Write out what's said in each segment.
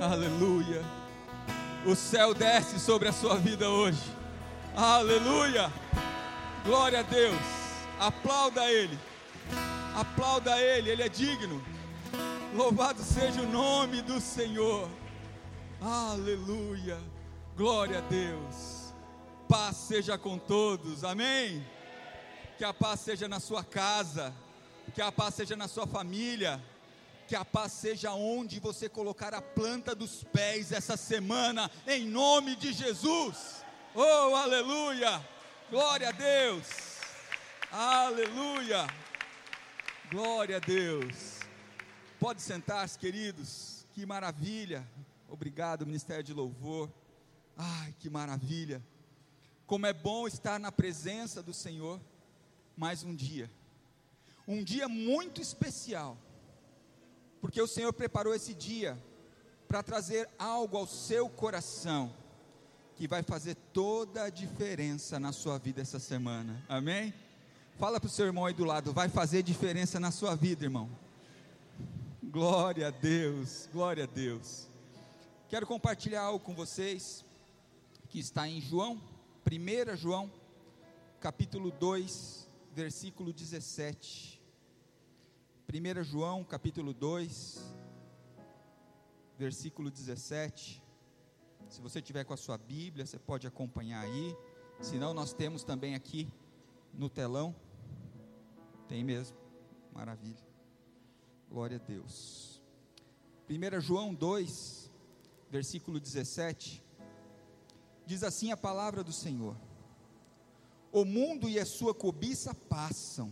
Aleluia. O céu desce sobre a sua vida hoje. Aleluia. Glória a Deus. Aplauda Ele. Aplauda Ele. Ele é digno. Louvado seja o nome do Senhor. Aleluia. Glória a Deus. Paz seja com todos. Amém. Que a paz seja na sua casa. Que a paz seja na sua família que a paz seja onde você colocar a planta dos pés essa semana, em nome de Jesus. Oh, aleluia! Glória a Deus! Aleluia! Glória a Deus! Pode sentar-se, queridos. Que maravilha! Obrigado, Ministério de Louvor. Ai, que maravilha! Como é bom estar na presença do Senhor mais um dia. Um dia muito especial porque o Senhor preparou esse dia para trazer algo ao seu coração que vai fazer toda a diferença na sua vida essa semana. Amém? Fala para o seu irmão aí do lado, vai fazer diferença na sua vida, irmão. Glória a Deus, glória a Deus. Quero compartilhar algo com vocês que está em João, 1 João, capítulo 2, versículo 17. 1 João capítulo 2, versículo 17. Se você tiver com a sua Bíblia, você pode acompanhar aí. Se não, nós temos também aqui no telão. Tem mesmo. Maravilha. Glória a Deus. 1 João 2, versículo 17. Diz assim a palavra do Senhor: O mundo e a sua cobiça passam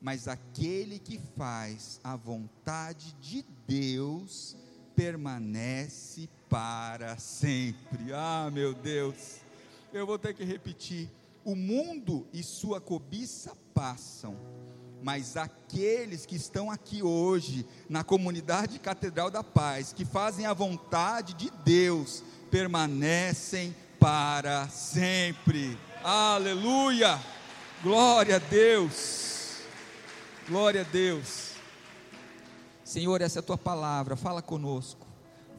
mas aquele que faz a vontade de Deus permanece para sempre. Ah, meu Deus, eu vou ter que repetir: o mundo e sua cobiça passam, mas aqueles que estão aqui hoje, na comunidade Catedral da Paz, que fazem a vontade de Deus, permanecem para sempre. Aleluia! Glória a Deus! Glória a Deus. Senhor, essa é a tua palavra, fala conosco.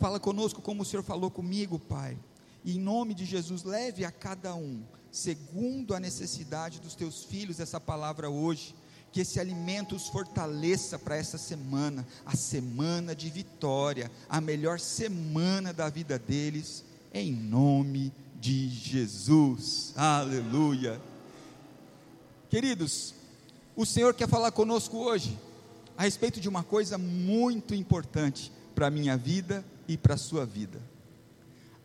Fala conosco como o Senhor falou comigo, Pai. E em nome de Jesus, leve a cada um, segundo a necessidade dos teus filhos, essa palavra hoje. Que esse alimento os fortaleça para essa semana, a semana de vitória, a melhor semana da vida deles, em nome de Jesus. Aleluia. Queridos, o Senhor quer falar conosco hoje a respeito de uma coisa muito importante para a minha vida e para a sua vida: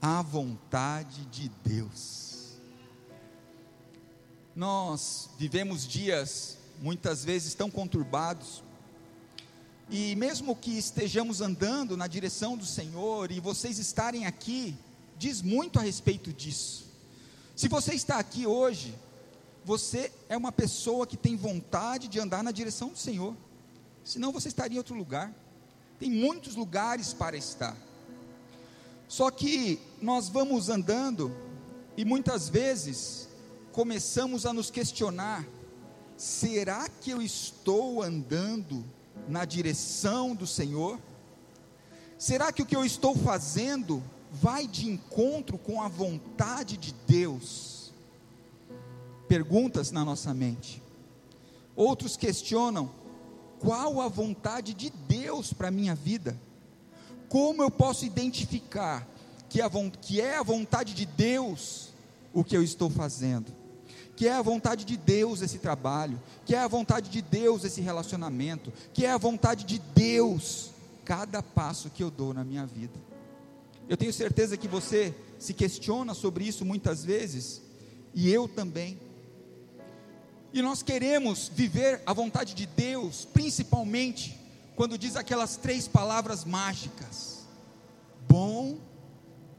a vontade de Deus. Nós vivemos dias muitas vezes tão conturbados, e mesmo que estejamos andando na direção do Senhor e vocês estarem aqui, diz muito a respeito disso. Se você está aqui hoje, você é uma pessoa que tem vontade de andar na direção do Senhor, senão você estaria em outro lugar. Tem muitos lugares para estar. Só que nós vamos andando e muitas vezes começamos a nos questionar: será que eu estou andando na direção do Senhor? Será que o que eu estou fazendo vai de encontro com a vontade de Deus? Perguntas na nossa mente. Outros questionam: qual a vontade de Deus para a minha vida? Como eu posso identificar que, a, que é a vontade de Deus o que eu estou fazendo? Que é a vontade de Deus esse trabalho? Que é a vontade de Deus esse relacionamento? Que é a vontade de Deus cada passo que eu dou na minha vida? Eu tenho certeza que você se questiona sobre isso muitas vezes, e eu também. E nós queremos viver a vontade de Deus, principalmente quando diz aquelas três palavras mágicas: bom,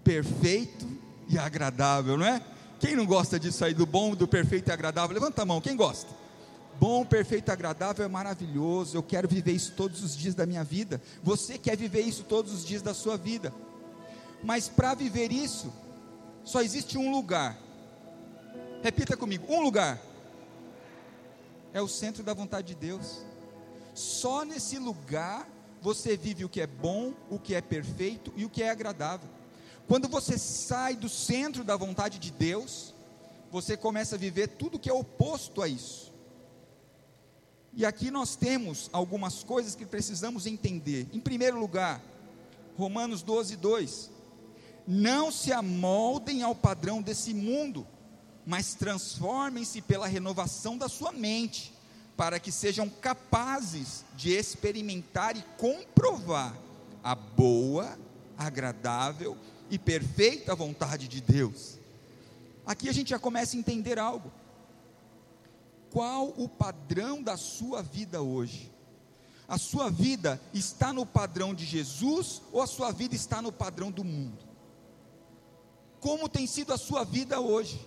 perfeito e agradável, não é? Quem não gosta disso aí, do bom, do perfeito e agradável? Levanta a mão, quem gosta? Bom, perfeito agradável é maravilhoso. Eu quero viver isso todos os dias da minha vida. Você quer viver isso todos os dias da sua vida. Mas para viver isso, só existe um lugar. Repita comigo: um lugar é o centro da vontade de Deus. Só nesse lugar você vive o que é bom, o que é perfeito e o que é agradável. Quando você sai do centro da vontade de Deus, você começa a viver tudo que é oposto a isso. E aqui nós temos algumas coisas que precisamos entender. Em primeiro lugar, Romanos 12, 2. Não se amoldem ao padrão desse mundo, mas transformem-se pela renovação da sua mente, para que sejam capazes de experimentar e comprovar a boa, agradável e perfeita vontade de Deus. Aqui a gente já começa a entender algo. Qual o padrão da sua vida hoje? A sua vida está no padrão de Jesus ou a sua vida está no padrão do mundo? Como tem sido a sua vida hoje?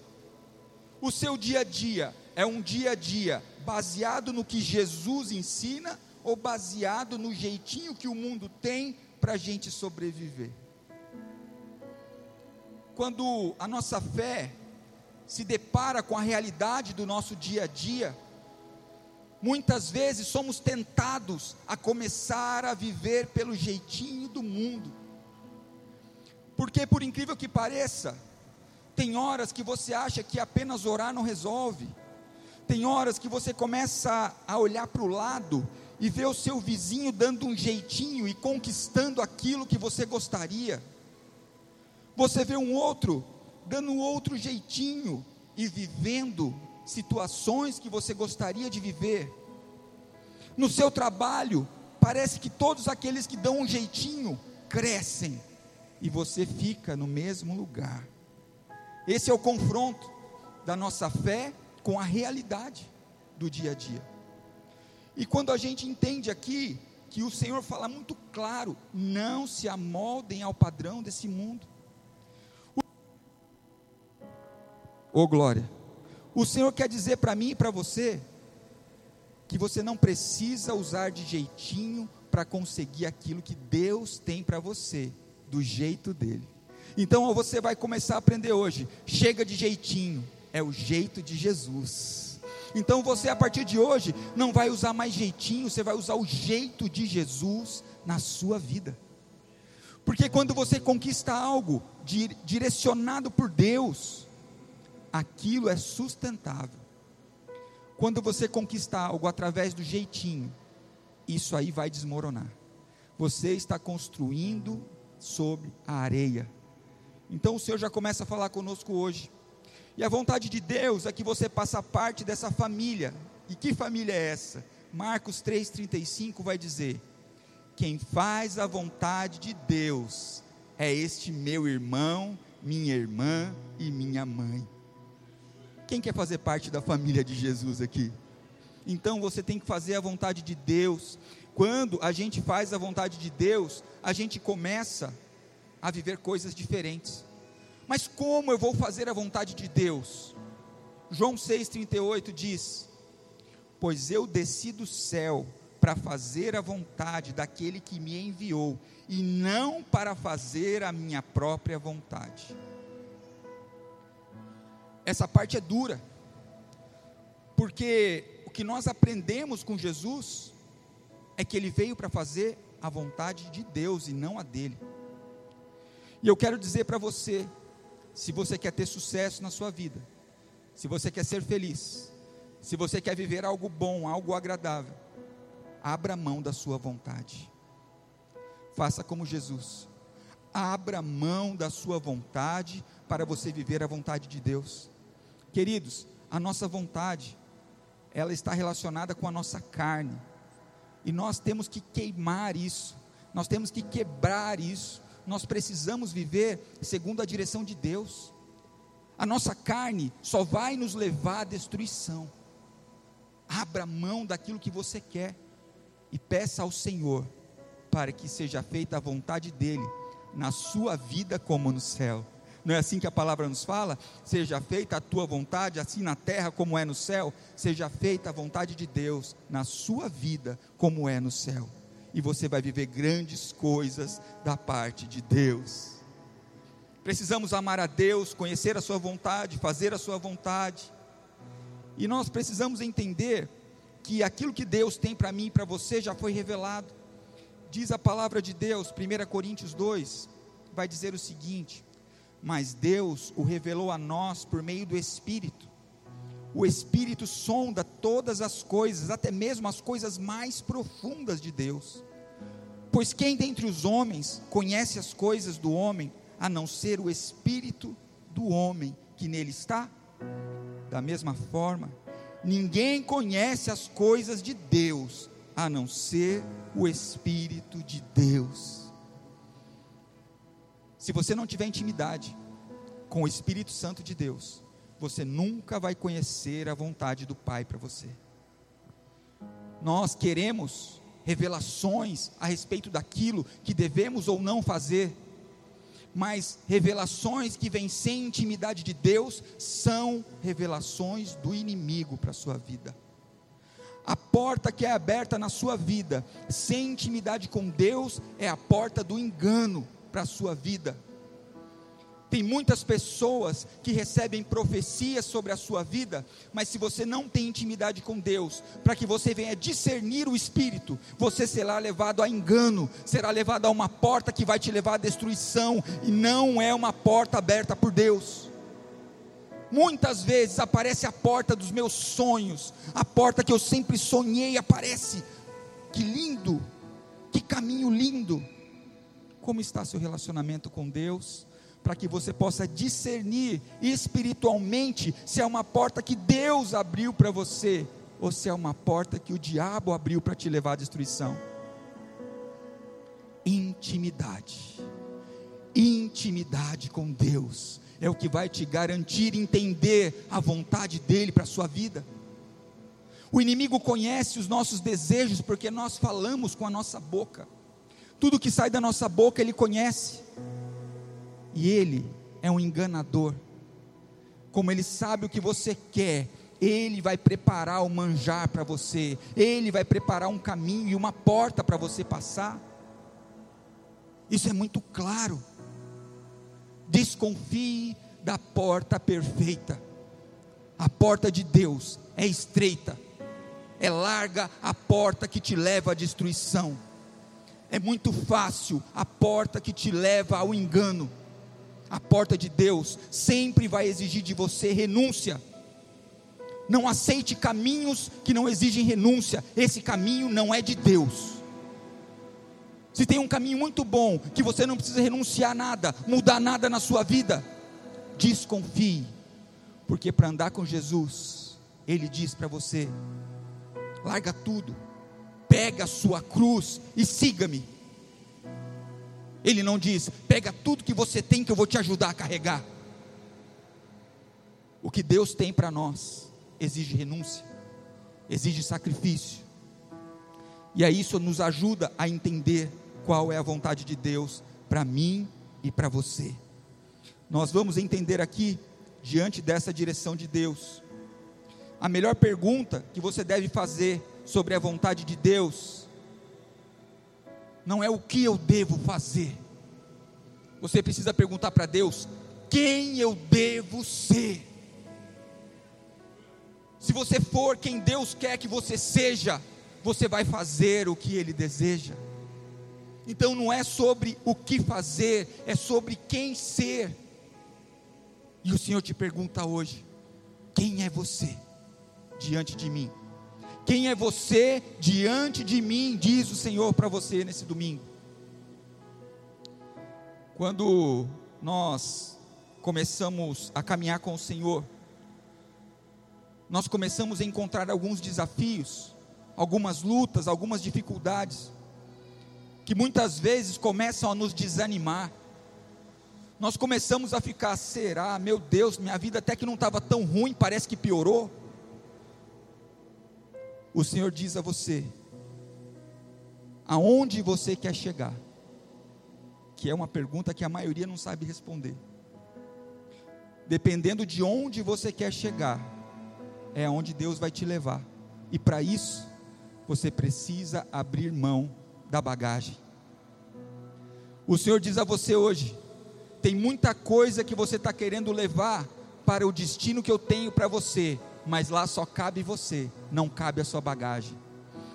O seu dia a dia é um dia a dia baseado no que Jesus ensina ou baseado no jeitinho que o mundo tem para a gente sobreviver? Quando a nossa fé se depara com a realidade do nosso dia a dia, muitas vezes somos tentados a começar a viver pelo jeitinho do mundo. Porque, por incrível que pareça, tem horas que você acha que apenas orar não resolve, tem horas que você começa a olhar para o lado e ver o seu vizinho dando um jeitinho e conquistando aquilo que você gostaria. Você vê um outro dando outro jeitinho e vivendo situações que você gostaria de viver. No seu trabalho, parece que todos aqueles que dão um jeitinho crescem e você fica no mesmo lugar. Esse é o confronto da nossa fé com a realidade do dia a dia. E quando a gente entende aqui que o Senhor fala muito claro: não se amoldem ao padrão desse mundo. Ô oh, glória. O Senhor quer dizer para mim e para você que você não precisa usar de jeitinho para conseguir aquilo que Deus tem para você, do jeito dele. Então você vai começar a aprender hoje. Chega de jeitinho, é o jeito de Jesus. Então você a partir de hoje não vai usar mais jeitinho, você vai usar o jeito de Jesus na sua vida. Porque quando você conquista algo direcionado por Deus, aquilo é sustentável. Quando você conquistar algo através do jeitinho, isso aí vai desmoronar. Você está construindo sobre a areia. Então o Senhor já começa a falar conosco hoje. E a vontade de Deus é que você faça parte dessa família. E que família é essa? Marcos 3,35 vai dizer: Quem faz a vontade de Deus é este meu irmão, minha irmã e minha mãe. Quem quer fazer parte da família de Jesus aqui? Então você tem que fazer a vontade de Deus. Quando a gente faz a vontade de Deus, a gente começa viver coisas diferentes. Mas como eu vou fazer a vontade de Deus? João 6,38 diz: Pois eu desci do céu para fazer a vontade daquele que me enviou, e não para fazer a minha própria vontade essa parte é dura, porque o que nós aprendemos com Jesus é que ele veio para fazer a vontade de Deus e não a dele. E eu quero dizer para você, se você quer ter sucesso na sua vida, se você quer ser feliz, se você quer viver algo bom, algo agradável, abra mão da sua vontade. Faça como Jesus. Abra mão da sua vontade para você viver a vontade de Deus. Queridos, a nossa vontade, ela está relacionada com a nossa carne. E nós temos que queimar isso. Nós temos que quebrar isso. Nós precisamos viver segundo a direção de Deus. A nossa carne só vai nos levar à destruição. Abra mão daquilo que você quer e peça ao Senhor para que seja feita a vontade dele na sua vida como no céu. Não é assim que a palavra nos fala? Seja feita a tua vontade, assim na terra como é no céu. Seja feita a vontade de Deus na sua vida, como é no céu. E você vai viver grandes coisas da parte de Deus. Precisamos amar a Deus, conhecer a Sua vontade, fazer a Sua vontade. E nós precisamos entender que aquilo que Deus tem para mim e para você já foi revelado. Diz a palavra de Deus, 1 Coríntios 2, vai dizer o seguinte: Mas Deus o revelou a nós por meio do Espírito. O Espírito sonda todas as coisas, até mesmo as coisas mais profundas de Deus. Pois quem dentre os homens conhece as coisas do homem, a não ser o Espírito do homem que nele está? Da mesma forma, ninguém conhece as coisas de Deus, a não ser o Espírito de Deus. Se você não tiver intimidade com o Espírito Santo de Deus, você nunca vai conhecer a vontade do Pai para você. Nós queremos revelações a respeito daquilo que devemos ou não fazer, mas revelações que vêm sem intimidade de Deus são revelações do inimigo para a sua vida. A porta que é aberta na sua vida, sem intimidade com Deus, é a porta do engano para a sua vida. Tem muitas pessoas que recebem profecias sobre a sua vida, mas se você não tem intimidade com Deus, para que você venha discernir o Espírito, você será levado a engano, será levado a uma porta que vai te levar à destruição, e não é uma porta aberta por Deus. Muitas vezes aparece a porta dos meus sonhos, a porta que eu sempre sonhei aparece. Que lindo, que caminho lindo. Como está seu relacionamento com Deus? Para que você possa discernir espiritualmente se é uma porta que Deus abriu para você ou se é uma porta que o diabo abriu para te levar à destruição. Intimidade. Intimidade com Deus é o que vai te garantir entender a vontade dele para a sua vida. O inimigo conhece os nossos desejos porque nós falamos com a nossa boca. Tudo que sai da nossa boca ele conhece. E ele é um enganador. Como ele sabe o que você quer, ele vai preparar o manjar para você, ele vai preparar um caminho e uma porta para você passar. Isso é muito claro. Desconfie da porta perfeita. A porta de Deus é estreita, é larga a porta que te leva à destruição. É muito fácil a porta que te leva ao engano a porta de Deus sempre vai exigir de você renúncia. Não aceite caminhos que não exigem renúncia. Esse caminho não é de Deus. Se tem um caminho muito bom, que você não precisa renunciar a nada, mudar nada na sua vida, desconfie, porque para andar com Jesus, Ele diz para você: larga tudo, pega a sua cruz e siga-me. Ele não diz: pega tudo que você tem que eu vou te ajudar a carregar. O que Deus tem para nós exige renúncia, exige sacrifício. E aí isso nos ajuda a entender qual é a vontade de Deus para mim e para você. Nós vamos entender aqui, diante dessa direção de Deus, a melhor pergunta que você deve fazer sobre a vontade de Deus não é o que eu devo fazer. Você precisa perguntar para Deus: quem eu devo ser? Se você for quem Deus quer que você seja, você vai fazer o que Ele deseja. Então não é sobre o que fazer, é sobre quem ser. E o Senhor te pergunta hoje: quem é você diante de mim? Quem é você diante de mim? Diz o Senhor para você nesse domingo. Quando nós começamos a caminhar com o Senhor, nós começamos a encontrar alguns desafios, algumas lutas, algumas dificuldades, que muitas vezes começam a nos desanimar. Nós começamos a ficar, será, meu Deus, minha vida até que não estava tão ruim, parece que piorou o Senhor diz a você: aonde você quer chegar? Que é uma pergunta que a maioria não sabe responder. Dependendo de onde você quer chegar, é aonde Deus vai te levar. E para isso, você precisa abrir mão da bagagem. O Senhor diz a você hoje: tem muita coisa que você está querendo levar para o destino que eu tenho para você, mas lá só cabe você, não cabe a sua bagagem.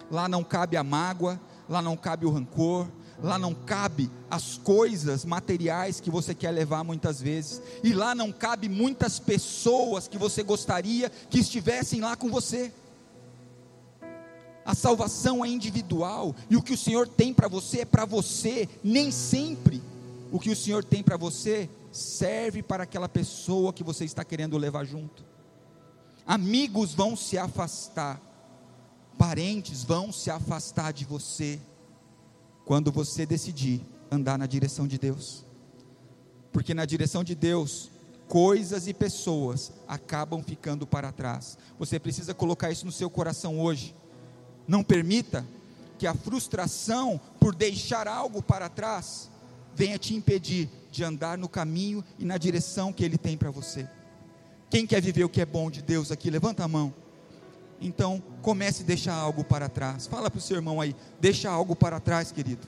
Lá não cabe a mágoa, lá não cabe o rancor, lá não cabe as coisas materiais que você quer levar muitas vezes, e lá não cabe muitas pessoas que você gostaria que estivessem lá com você. A salvação é individual e o que o Senhor tem para você é para você, nem sempre o que o Senhor tem para você serve para aquela pessoa que você está querendo levar junto. Amigos vão se afastar, parentes vão se afastar de você quando você decidir andar na direção de Deus. Porque na direção de Deus, coisas e pessoas acabam ficando para trás. Você precisa colocar isso no seu coração hoje. Não permita que a frustração por deixar algo para trás venha te impedir de andar no caminho e na direção que Ele tem para você. Quem quer viver o que é bom de Deus aqui, levanta a mão. Então, comece a deixar algo para trás. Fala para o seu irmão aí, deixa algo para trás, querido.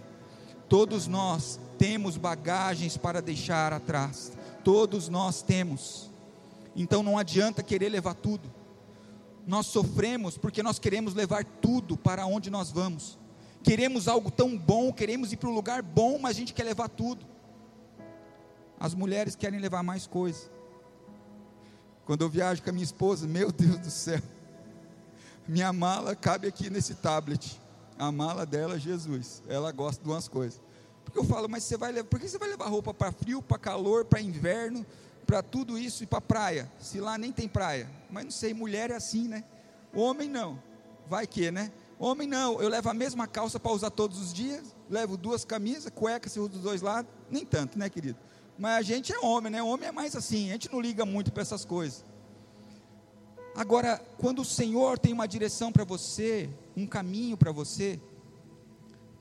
Todos nós temos bagagens para deixar atrás. Todos nós temos. Então não adianta querer levar tudo nós sofremos porque nós queremos levar tudo para onde nós vamos. Queremos algo tão bom, queremos ir para um lugar bom, mas a gente quer levar tudo. As mulheres querem levar mais coisas. Quando eu viajo com a minha esposa, meu Deus do céu, minha mala cabe aqui nesse tablet. A mala dela, Jesus, ela gosta de umas coisas. Porque eu falo, mas você vai levar, por que você vai levar roupa para frio, para calor, para inverno? para tudo isso e para praia, se lá nem tem praia. Mas não sei, mulher é assim, né? Homem não. Vai que, né? Homem não, eu levo a mesma calça para usar todos os dias, levo duas camisas, cueca se usa dos dois lados, nem tanto, né, querido? Mas a gente é homem, né? Homem é mais assim, a gente não liga muito para essas coisas. Agora, quando o Senhor tem uma direção para você, um caminho para você,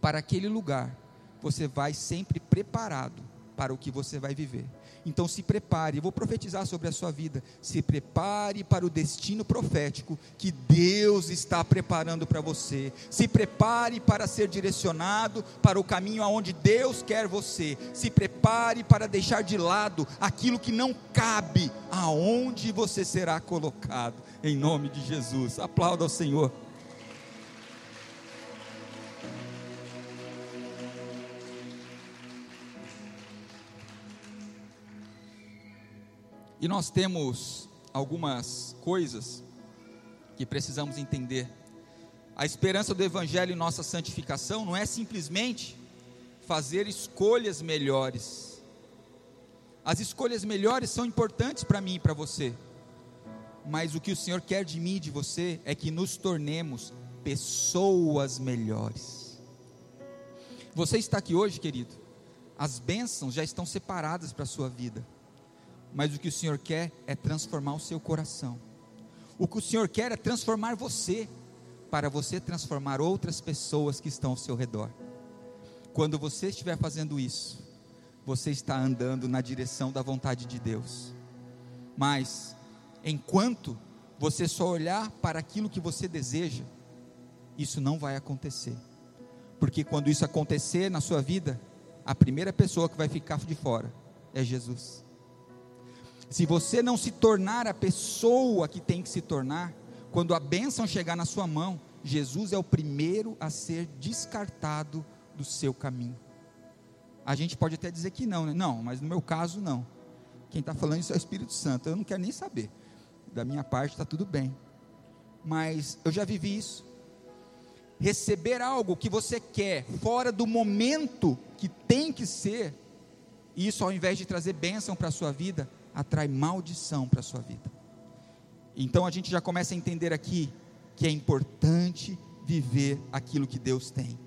para aquele lugar, você vai sempre preparado para o que você vai viver. Então se prepare, eu vou profetizar sobre a sua vida. Se prepare para o destino profético que Deus está preparando para você. Se prepare para ser direcionado para o caminho aonde Deus quer você. Se prepare para deixar de lado aquilo que não cabe aonde você será colocado. Em nome de Jesus. Aplauda ao Senhor. E nós temos algumas coisas que precisamos entender. A esperança do Evangelho em nossa santificação não é simplesmente fazer escolhas melhores. As escolhas melhores são importantes para mim e para você, mas o que o Senhor quer de mim e de você é que nos tornemos pessoas melhores. Você está aqui hoje, querido, as bênçãos já estão separadas para a sua vida mas o que o Senhor quer é transformar o seu coração. O que o Senhor quer é transformar você, para você transformar outras pessoas que estão ao seu redor. Quando você estiver fazendo isso, você está andando na direção da vontade de Deus. Mas, enquanto você só olhar para aquilo que você deseja, isso não vai acontecer. Porque quando isso acontecer na sua vida, a primeira pessoa que vai ficar de fora é Jesus. Se você não se tornar a pessoa que tem que se tornar, quando a bênção chegar na sua mão, Jesus é o primeiro a ser descartado do seu caminho. A gente pode até dizer que não, né? Não, mas no meu caso, não. Quem está falando isso é o Espírito Santo. Eu não quero nem saber. Da minha parte está tudo bem. Mas eu já vivi isso. Receber algo que você quer fora do momento que tem que ser, isso ao invés de trazer bênção para a sua vida, atrai maldição para a sua vida. Então a gente já começa a entender aqui que é importante viver aquilo que Deus tem.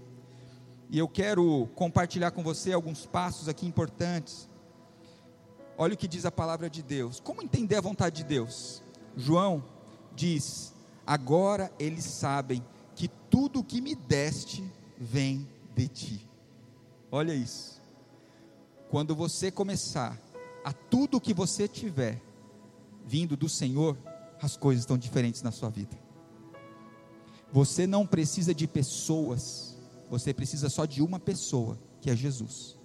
E eu quero compartilhar com você alguns passos aqui importantes. Olha o que diz a palavra de Deus. Como entender a vontade de Deus? João diz: Agora eles sabem que tudo o que me deste vem de ti. Olha isso. Quando você começar a tudo que você tiver vindo do Senhor, as coisas estão diferentes na sua vida. Você não precisa de pessoas, você precisa só de uma pessoa, que é Jesus.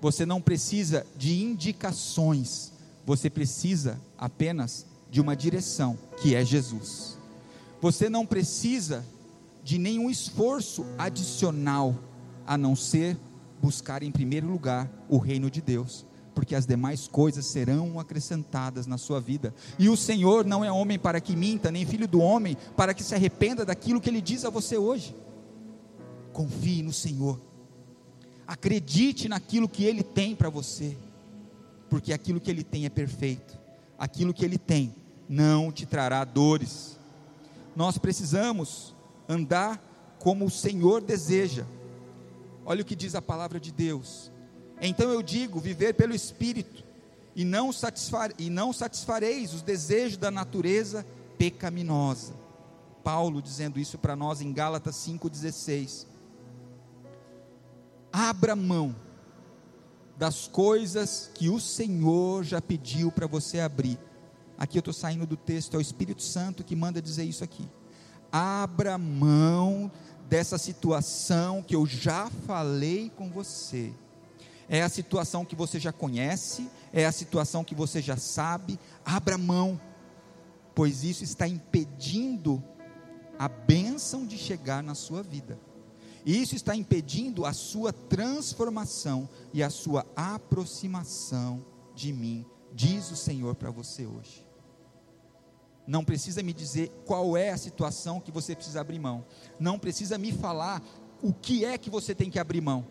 Você não precisa de indicações, você precisa apenas de uma direção, que é Jesus. Você não precisa de nenhum esforço adicional, a não ser buscar em primeiro lugar o reino de Deus, porque as demais coisas serão acrescentadas na sua vida. E o Senhor não é homem para que minta, nem filho do homem para que se arrependa daquilo que ele diz a você hoje. Confie no Senhor. Acredite naquilo que ele tem para você, porque aquilo que ele tem é perfeito. Aquilo que ele tem não te trará dores. Nós precisamos andar como o Senhor deseja. Olha o que diz a palavra de Deus. Então eu digo: viver pelo Espírito, e não, satisfar, e não satisfareis os desejos da natureza pecaminosa. Paulo dizendo isso para nós em Gálatas 5,16. Abra mão das coisas que o Senhor já pediu para você abrir. Aqui eu estou saindo do texto, é o Espírito Santo que manda dizer isso aqui. Abra mão dessa situação que eu já falei com você. É a situação que você já conhece, é a situação que você já sabe. Abra mão, pois isso está impedindo a bênção de chegar na sua vida. Isso está impedindo a sua transformação e a sua aproximação de mim, diz o Senhor para você hoje não precisa me dizer qual é a situação que você precisa abrir mão, não precisa me falar o que é que você tem que abrir mão.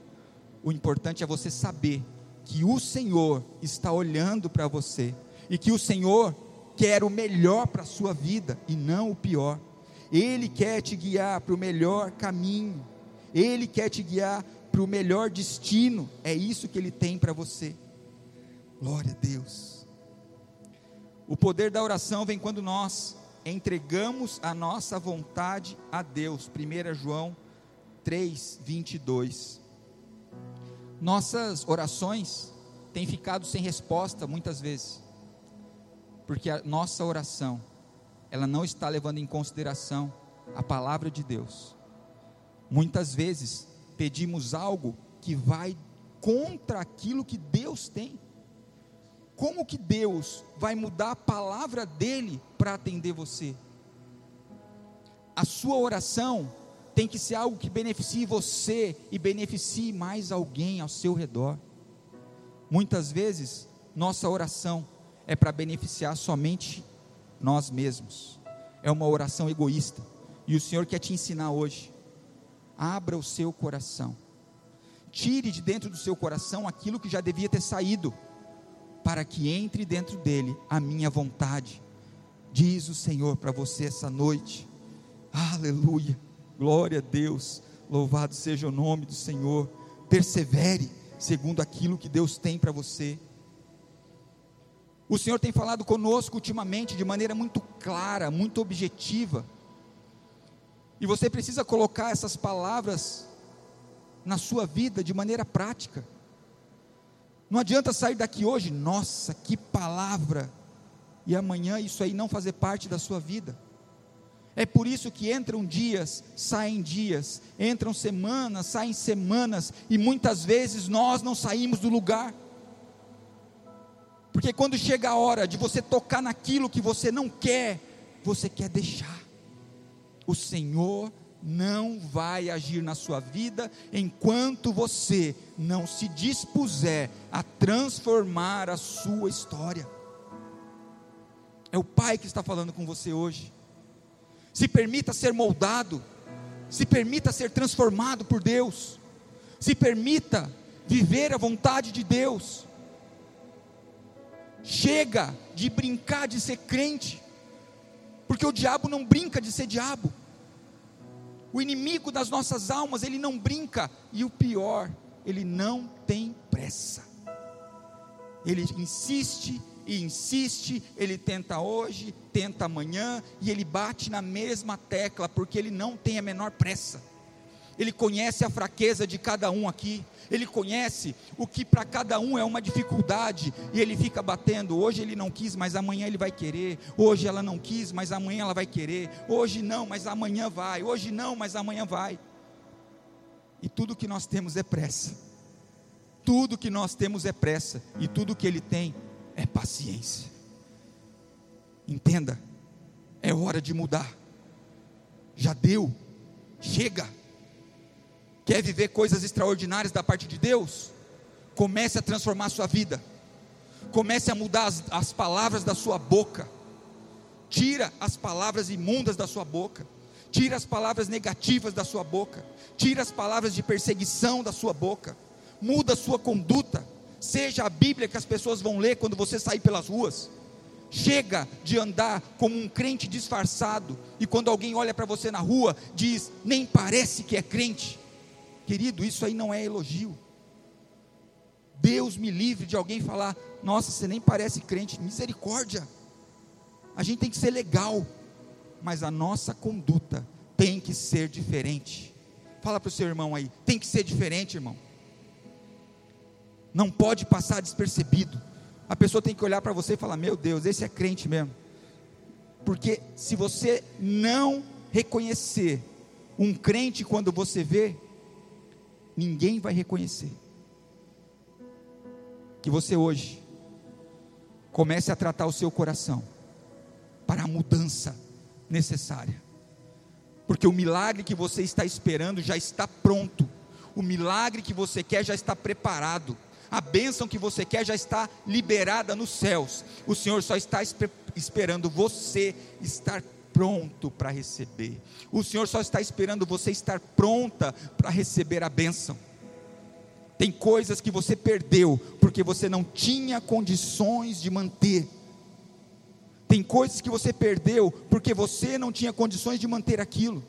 O importante é você saber que o Senhor está olhando para você e que o Senhor quer o melhor para a sua vida e não o pior. Ele quer te guiar para o melhor caminho, ele quer te guiar para o melhor destino, é isso que ele tem para você. Glória a Deus. O poder da oração vem quando nós entregamos a nossa vontade a Deus. 1 João 3, 22. Nossas orações têm ficado sem resposta muitas vezes, porque a nossa oração, ela não está levando em consideração a palavra de Deus. Muitas vezes pedimos algo que vai contra aquilo que Deus tem. Como que Deus vai mudar a palavra dele para atender você? A sua oração tem que ser algo que beneficie você e beneficie mais alguém ao seu redor. Muitas vezes, nossa oração é para beneficiar somente nós mesmos. É uma oração egoísta. E o Senhor quer te ensinar hoje. Abra o seu coração. Tire de dentro do seu coração aquilo que já devia ter saído para que entre dentro dele a minha vontade, diz o Senhor para você essa noite. Aleluia, glória a Deus, louvado seja o nome do Senhor. Persevere segundo aquilo que Deus tem para você. O Senhor tem falado conosco ultimamente de maneira muito clara, muito objetiva. E você precisa colocar essas palavras na sua vida de maneira prática. Não adianta sair daqui hoje, nossa, que palavra, e amanhã isso aí não fazer parte da sua vida. É por isso que entram dias, saem dias, entram semanas, saem semanas, e muitas vezes nós não saímos do lugar. Porque quando chega a hora de você tocar naquilo que você não quer, você quer deixar. O Senhor não vai agir na sua vida enquanto você não se dispuser a transformar a sua história. É o Pai que está falando com você hoje. Se permita ser moldado, se permita ser transformado por Deus, se permita viver a vontade de Deus. Chega de brincar de ser crente, porque o diabo não brinca de ser diabo. O inimigo das nossas almas, ele não brinca. E o pior, ele não tem pressa. Ele insiste e insiste, ele tenta hoje, tenta amanhã, e ele bate na mesma tecla, porque ele não tem a menor pressa. Ele conhece a fraqueza de cada um aqui, ele conhece o que para cada um é uma dificuldade, e ele fica batendo. Hoje ele não quis, mas amanhã ele vai querer. Hoje ela não quis, mas amanhã ela vai querer. Hoje não, mas amanhã vai. Hoje não, mas amanhã vai. E tudo que nós temos é pressa. Tudo que nós temos é pressa, e tudo que ele tem é paciência. Entenda, é hora de mudar. Já deu Chega. Quer viver coisas extraordinárias da parte de Deus? Comece a transformar a sua vida. Comece a mudar as, as palavras da sua boca. Tira as palavras imundas da sua boca. Tira as palavras negativas da sua boca. Tira as palavras de perseguição da sua boca. Muda a sua conduta. Seja a Bíblia que as pessoas vão ler quando você sair pelas ruas. Chega de andar como um crente disfarçado e quando alguém olha para você na rua, diz: nem parece que é crente. Querido, isso aí não é elogio. Deus me livre de alguém falar: nossa, você nem parece crente. Misericórdia. A gente tem que ser legal, mas a nossa conduta tem que ser diferente. Fala para o seu irmão aí: tem que ser diferente, irmão. Não pode passar despercebido a pessoa tem que olhar para você e falar: Meu Deus, esse é crente mesmo. Porque se você não reconhecer um crente quando você vê, ninguém vai reconhecer. Que você hoje comece a tratar o seu coração para a mudança necessária. Porque o milagre que você está esperando já está pronto. O milagre que você quer já está preparado. A bênção que você quer já está liberada nos céus. O Senhor só está esperando você estar pronto para receber. O Senhor só está esperando você estar pronta para receber a bênção. Tem coisas que você perdeu porque você não tinha condições de manter. Tem coisas que você perdeu porque você não tinha condições de manter aquilo.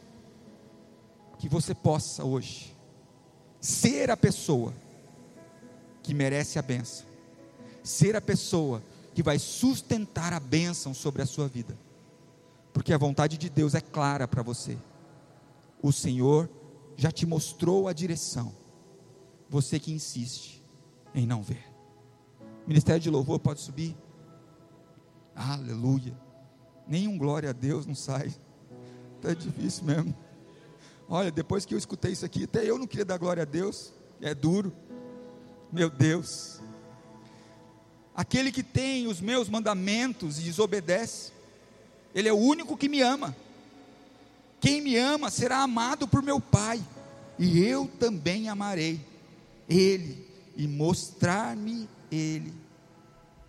Que você possa hoje ser a pessoa que merece a bênção, ser a pessoa que vai sustentar a bênção sobre a sua vida, porque a vontade de Deus é clara para você. O Senhor já te mostrou a direção, você que insiste em não ver. Ministério de Louvor pode subir. Aleluia. Nenhum glória a Deus não sai. Está difícil mesmo. Olha, depois que eu escutei isso aqui, até eu não queria dar glória a Deus. É duro. Meu Deus. Aquele que tem os meus mandamentos e desobedece, ele é o único que me ama. Quem me ama será amado por meu Pai, e eu também amarei ele e mostrar-me ele.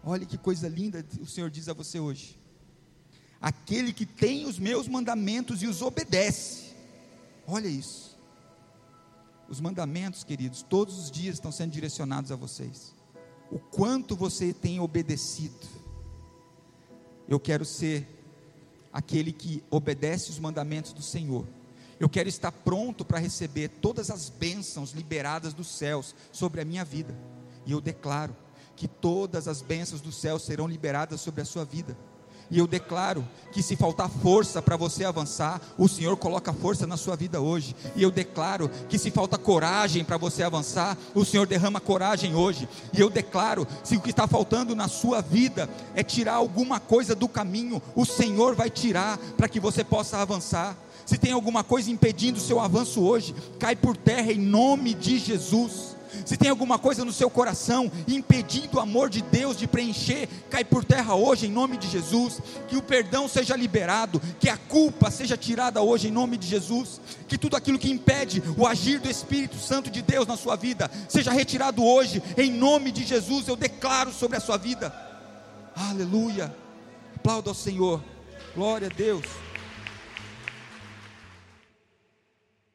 Olha que coisa linda o Senhor diz a você hoje. Aquele que tem os meus mandamentos e os obedece. Olha isso. Os mandamentos, queridos, todos os dias estão sendo direcionados a vocês. O quanto você tem obedecido. Eu quero ser aquele que obedece os mandamentos do Senhor. Eu quero estar pronto para receber todas as bênçãos liberadas dos céus sobre a minha vida. E eu declaro que todas as bênçãos dos céus serão liberadas sobre a sua vida. E eu declaro que se faltar força para você avançar, o Senhor coloca força na sua vida hoje. E eu declaro que se falta coragem para você avançar, o Senhor derrama coragem hoje. E eu declaro, se o que está faltando na sua vida é tirar alguma coisa do caminho, o Senhor vai tirar para que você possa avançar. Se tem alguma coisa impedindo o seu avanço hoje, cai por terra em nome de Jesus. Se tem alguma coisa no seu coração impedindo o amor de Deus de preencher, cai por terra hoje em nome de Jesus. Que o perdão seja liberado, que a culpa seja tirada hoje em nome de Jesus. Que tudo aquilo que impede o agir do Espírito Santo de Deus na sua vida seja retirado hoje em nome de Jesus. Eu declaro sobre a sua vida. Aleluia. Aplauda ao Senhor. Glória a Deus.